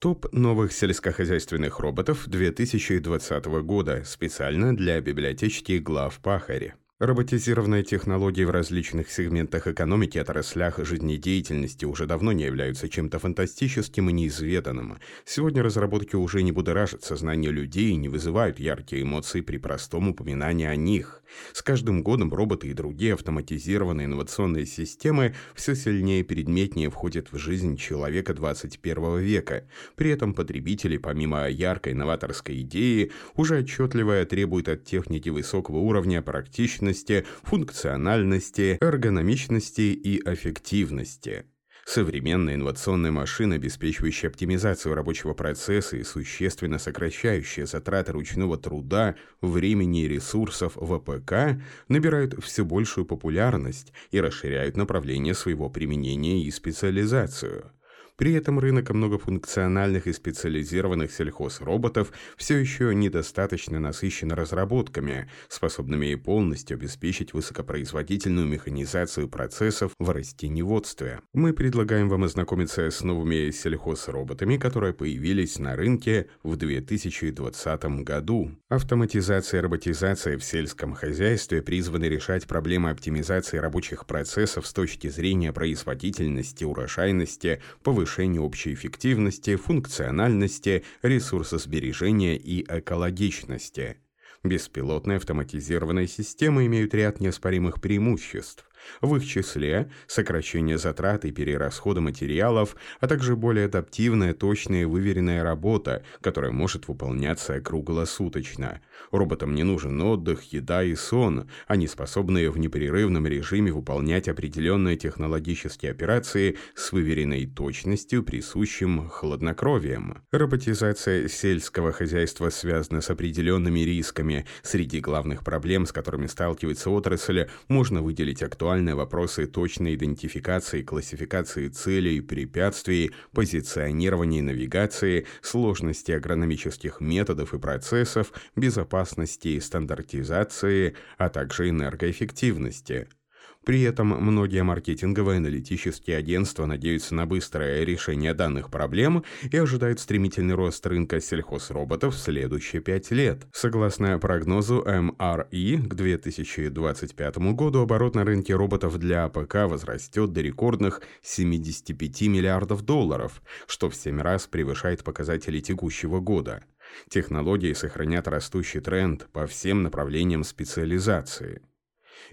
Топ новых сельскохозяйственных роботов 2020 года специально для библиотечки глав Пахари. Роботизированные технологии в различных сегментах экономики отраслях жизнедеятельности уже давно не являются чем-то фантастическим и неизведанным. Сегодня разработки уже не будоражат сознание людей и не вызывают яркие эмоции при простом упоминании о них. С каждым годом роботы и другие автоматизированные инновационные системы все сильнее и предметнее входят в жизнь человека 21 века. При этом потребители, помимо яркой новаторской идеи, уже отчетливо требуют от техники высокого уровня практичности эффективности, функциональности, эргономичности и эффективности. Современная инновационная машина, обеспечивающая оптимизацию рабочего процесса и существенно сокращающая затраты ручного труда, времени и ресурсов в АПК, набирают все большую популярность и расширяют направление своего применения и специализацию. При этом рынок многофункциональных и специализированных сельхозроботов все еще недостаточно насыщен разработками, способными полностью обеспечить высокопроизводительную механизацию процессов в растеневодстве. Мы предлагаем вам ознакомиться с новыми сельхозроботами, которые появились на рынке в 2020 году. Автоматизация и роботизация в сельском хозяйстве призваны решать проблемы оптимизации рабочих процессов с точки зрения производительности, урожайности, повышения повышению общей эффективности, функциональности, ресурсосбережения и экологичности. Беспилотные автоматизированные системы имеют ряд неоспоримых преимуществ. В их числе сокращение затрат и перерасхода материалов, а также более адаптивная, точная и выверенная работа, которая может выполняться круглосуточно. Роботам не нужен отдых, еда и сон. Они способны в непрерывном режиме выполнять определенные технологические операции с выверенной точностью, присущим хладнокровием. Роботизация сельского хозяйства связана с определенными рисками. Среди главных проблем, с которыми сталкивается отрасль, можно выделить актуальность актуальны вопросы точной идентификации классификации целей, препятствий, позиционирования и навигации, сложности агрономических методов и процессов, безопасности и стандартизации, а также энергоэффективности. При этом многие маркетинговые аналитические агентства надеются на быстрое решение данных проблем и ожидают стремительный рост рынка сельхозроботов в следующие пять лет. Согласно прогнозу MRE, к 2025 году оборот на рынке роботов для АПК возрастет до рекордных 75 миллиардов долларов, что в 7 раз превышает показатели текущего года. Технологии сохранят растущий тренд по всем направлениям специализации.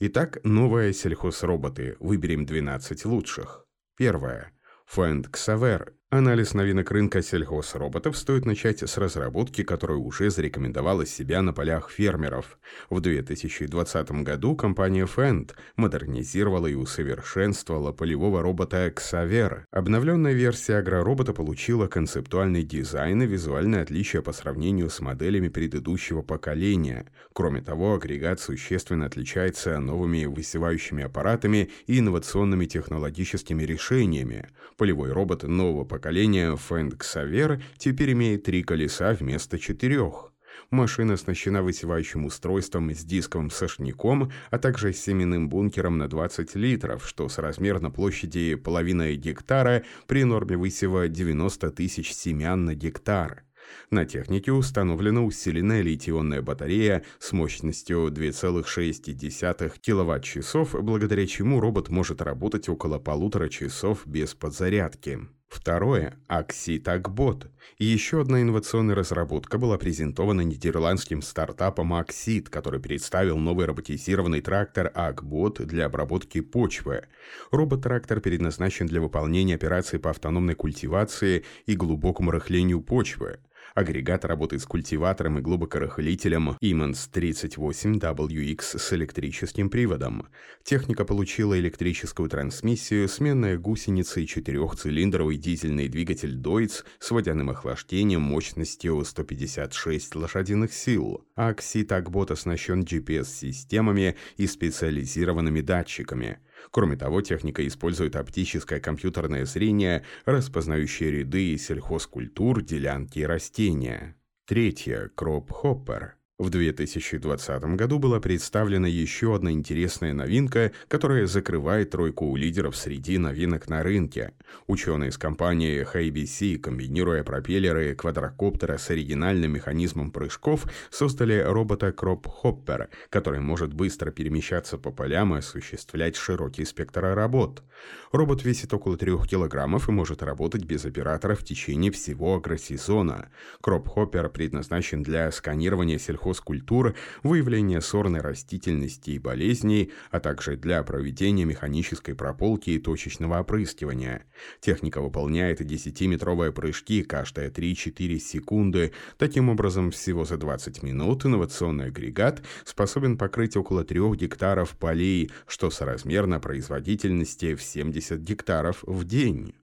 Итак, новые сельхозроботы. Выберем 12 лучших. Первое. Фэнд Ксавер Анализ новинок рынка сельхозроботов стоит начать с разработки, которая уже зарекомендовала себя на полях фермеров. В 2020 году компания Fendt модернизировала и усовершенствовала полевого робота Xaver. Обновленная версия агроробота получила концептуальный дизайн и визуальное отличие по сравнению с моделями предыдущего поколения. Кроме того, агрегат существенно отличается новыми высевающими аппаратами и инновационными технологическими решениями. Полевой робот нового поколения поколения Fendt Xaver теперь имеет три колеса вместо четырех. Машина оснащена высевающим устройством с дисковым сошником, а также семенным бункером на 20 литров, что с размерно площади половины гектара при норме высева 90 тысяч семян на гектар. На технике установлена усиленная литий-ионная батарея с мощностью 2,6 кВт-часов, благодаря чему робот может работать около полутора часов без подзарядки. Второе – Axit Еще одна инновационная разработка была презентована нидерландским стартапом Axit, который представил новый роботизированный трактор Agbot для обработки почвы. Робот-трактор предназначен для выполнения операций по автономной культивации и глубокому рыхлению почвы. Агрегат работает с культиватором и глубокорыхлителем Imans 38WX с электрическим приводом. Техника получила электрическую трансмиссию, сменная гусеница и четырехцилиндровый дизельный двигатель Deutz с водяным охлаждением мощностью 156 лошадиных сил. Акси Такбот оснащен GPS-системами и специализированными датчиками. Кроме того, техника использует оптическое компьютерное зрение, распознающее ряды сельхозкультур, делянки и растения. Третье – кроп-хоппер. В 2020 году была представлена еще одна интересная новинка, которая закрывает тройку у лидеров среди новинок на рынке. Ученые из компании HBC, комбинируя пропеллеры квадрокоптера с оригинальным механизмом прыжков, создали робота Crop Hopper, который может быстро перемещаться по полям и осуществлять широкий спектр работ. Робот весит около 3 килограммов и может работать без оператора в течение всего агросезона. Crop Hopper предназначен для сканирования сельхозтехники сельхозкультур, выявления сорной растительности и болезней, а также для проведения механической прополки и точечного опрыскивания. Техника выполняет 10-метровые прыжки каждые 3-4 секунды. Таким образом, всего за 20 минут инновационный агрегат способен покрыть около 3 гектаров полей, что соразмерно производительности в 70 гектаров в день.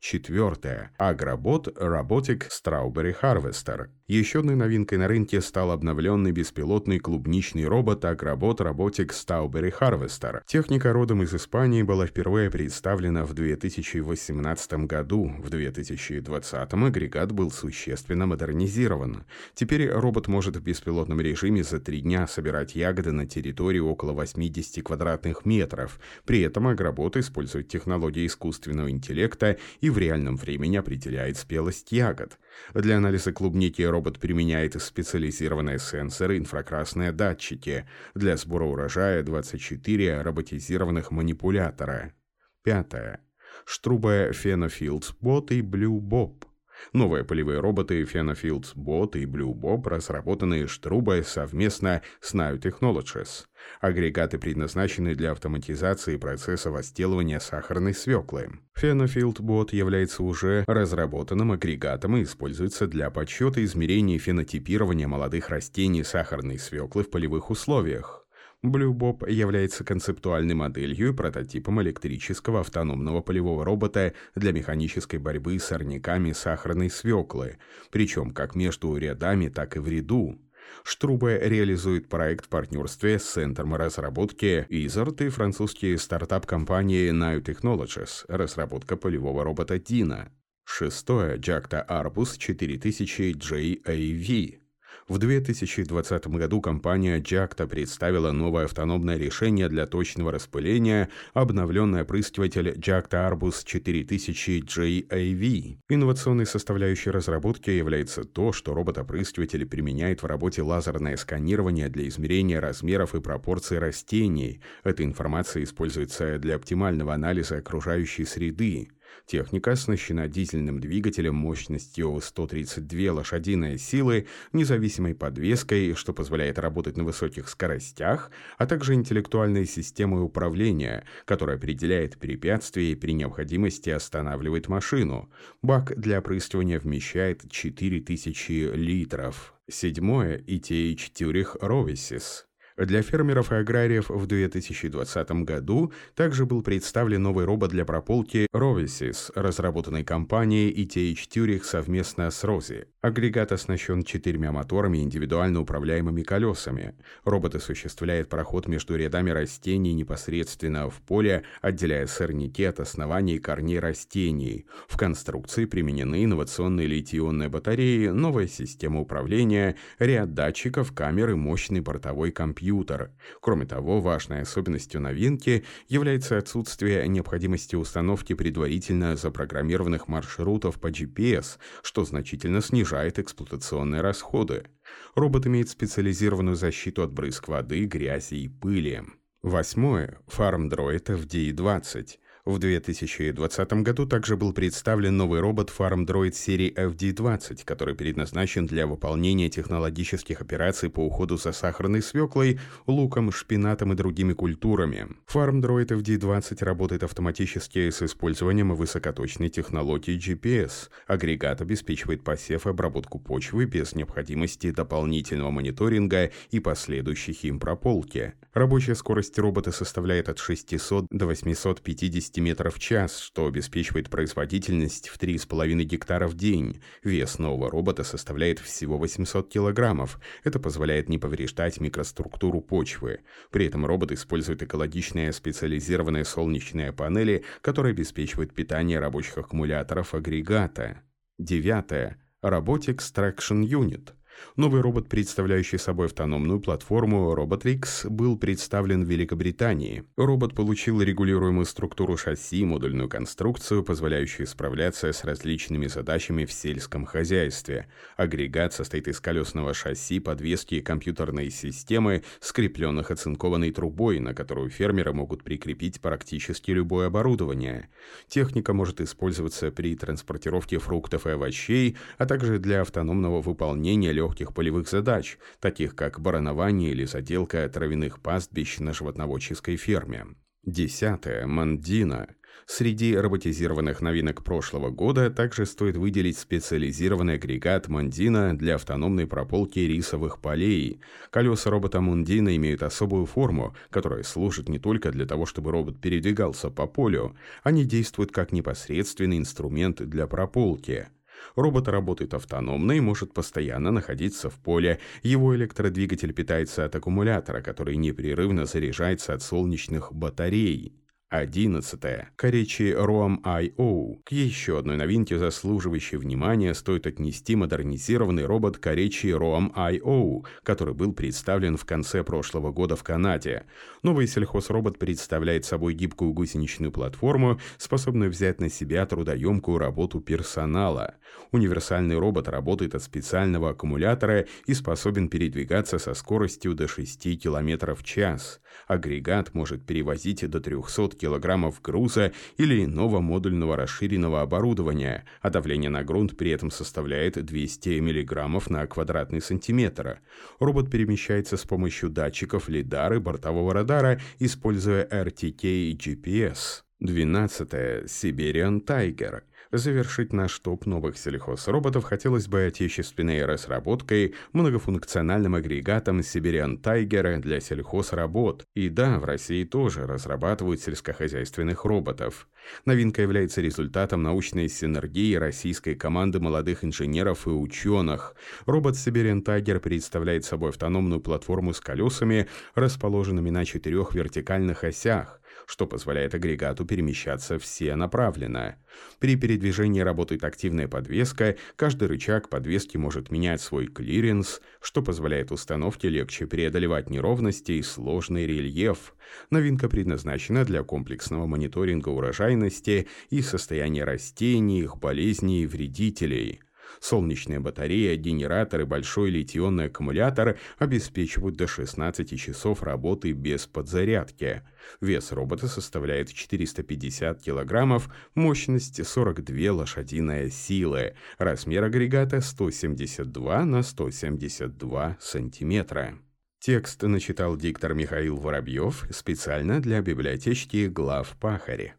Четвертое. Агробот Robotic Strawberry Harvester. Еще одной новинкой на рынке стал обновленный беспилотный клубничный робот Агробот Robotic Strawberry Harvester. Техника родом из Испании была впервые представлена в 2018 году. В 2020 агрегат был существенно модернизирован. Теперь робот может в беспилотном режиме за три дня собирать ягоды на территории около 80 квадратных метров. При этом агробот использует технологии искусственного интеллекта и в реальном времени определяет спелость ягод. Для анализа клубники робот применяет специализированные сенсоры, инфракрасные датчики. Для сбора урожая 24 роботизированных манипулятора. Пятое. Штруба Фенофилдс Бот и Блю Боб. Новые полевые роботы Фенофилдс Бот и Blue Bob разработаны Штрубой совместно с Now Technologies. Агрегаты предназначены для автоматизации процесса возделывания сахарной свеклы. Фенофилд Бот является уже разработанным агрегатом и используется для подсчета измерений фенотипирования молодых растений сахарной свеклы в полевых условиях. Blue Bob является концептуальной моделью и прототипом электрического автономного полевого робота для механической борьбы с сорняками сахарной свеклы, причем как между рядами, так и в ряду. Штрубе реализует проект в партнерстве с Центром разработки Izard и французские стартап-компании Now Technologies, разработка полевого робота Dina. Шестое. Jacta Arbus 4000 JAV в 2020 году компания Jacta представила новое автономное решение для точного распыления, обновленный опрыскиватель Jacta Arbus 4000 JAV. Инновационной составляющей разработки является то, что робот-опрыскиватель применяет в работе лазерное сканирование для измерения размеров и пропорций растений. Эта информация используется для оптимального анализа окружающей среды. Техника оснащена дизельным двигателем мощностью 132 лошадиные силы, независимой подвеской, что позволяет работать на высоких скоростях, а также интеллектуальной системой управления, которая определяет препятствия и при необходимости останавливает машину. Бак для опрыскивания вмещает 4000 литров. Седьмое – ETH Тюрих Ровесис. Для фермеров и аграриев в 2020 году также был представлен новый робот для прополки Rovisis, разработанный компанией ETH Zurich совместно с Рози. Агрегат оснащен четырьмя моторами и индивидуально управляемыми колесами. Робот осуществляет проход между рядами растений непосредственно в поле, отделяя сорняки от оснований корней растений. В конструкции применены инновационные литий-ионные батареи, новая система управления, ряд датчиков, камеры, мощный бортовой компьютер компьютер. Кроме того, важной особенностью новинки является отсутствие необходимости установки предварительно запрограммированных маршрутов по GPS, что значительно снижает эксплуатационные расходы. Робот имеет специализированную защиту от брызг воды, грязи и пыли. Восьмое. FarmDroid FD-20. В 2020 году также был представлен новый робот FarmDroid серии FD20, который предназначен для выполнения технологических операций по уходу за сахарной свеклой, луком, шпинатом и другими культурами. FarmDroid FD20 работает автоматически с использованием высокоточной технологии GPS. Агрегат обеспечивает посев и обработку почвы без необходимости дополнительного мониторинга и последующих им прополки. Рабочая скорость робота составляет от 600 до 850 метров в час, что обеспечивает производительность в 3,5 гектара в день. Вес нового робота составляет всего 800 килограммов. Это позволяет не повреждать микроструктуру почвы. При этом робот использует экологичные специализированные солнечные панели, которые обеспечивают питание рабочих аккумуляторов агрегата. Девятое. Robotics Traction Unit – Новый робот, представляющий собой автономную платформу Robotrix, был представлен в Великобритании. Робот получил регулируемую структуру шасси и модульную конструкцию, позволяющую справляться с различными задачами в сельском хозяйстве. Агрегат состоит из колесного шасси, подвески и компьютерной системы, скрепленных оцинкованной трубой, на которую фермеры могут прикрепить практически любое оборудование. Техника может использоваться при транспортировке фруктов и овощей, а также для автономного выполнения легких полевых задач, таких как баранование или заделка травяных пастбищ на животноводческой ферме. Десятое. Мандина. Среди роботизированных новинок прошлого года также стоит выделить специализированный агрегат Мандина для автономной прополки рисовых полей. Колеса робота Мандина имеют особую форму, которая служит не только для того, чтобы робот передвигался по полю, они действуют как непосредственный инструмент для прополки. Робот работает автономно и может постоянно находиться в поле. Его электродвигатель питается от аккумулятора, который непрерывно заряжается от солнечных батарей. 11. Коричи ROM IO. К еще одной новинке, заслуживающей внимания, стоит отнести модернизированный робот Коричи ROM IO, который был представлен в конце прошлого года в Канаде. Новый сельхозробот представляет собой гибкую гусеничную платформу, способную взять на себя трудоемкую работу персонала. Универсальный робот работает от специального аккумулятора и способен передвигаться со скоростью до 6 км в час. Агрегат может перевозить до 300 килограммов груза или иного модульного расширенного оборудования, а давление на грунт при этом составляет 200 миллиграммов на квадратный сантиметр. Робот перемещается с помощью датчиков лидары бортового радара, используя RTK и GPS. 12. Siberian Tiger Завершить наш топ новых сельхозроботов хотелось бы отечественной разработкой многофункциональным агрегатом Siberian Tiger для сельхозработ. И да, в России тоже разрабатывают сельскохозяйственных роботов. Новинка является результатом научной синергии российской команды молодых инженеров и ученых. Робот Siberian Tiger представляет собой автономную платформу с колесами, расположенными на четырех вертикальных осях что позволяет агрегату перемещаться всенаправленно. При передвижении работает активная подвеска, каждый рычаг подвески может менять свой клиренс, что позволяет установке легче преодолевать неровности и сложный рельеф. Новинка предназначена для комплексного мониторинга урожайности и состояния растений, их болезней и вредителей. Солнечная батарея, генератор и большой литионный аккумулятор обеспечивают до 16 часов работы без подзарядки. Вес робота составляет 450 килограммов, мощность 42 лошадиная силы, размер агрегата 172 на 172 сантиметра. Текст начитал диктор Михаил Воробьев специально для библиотечки глав Пахари.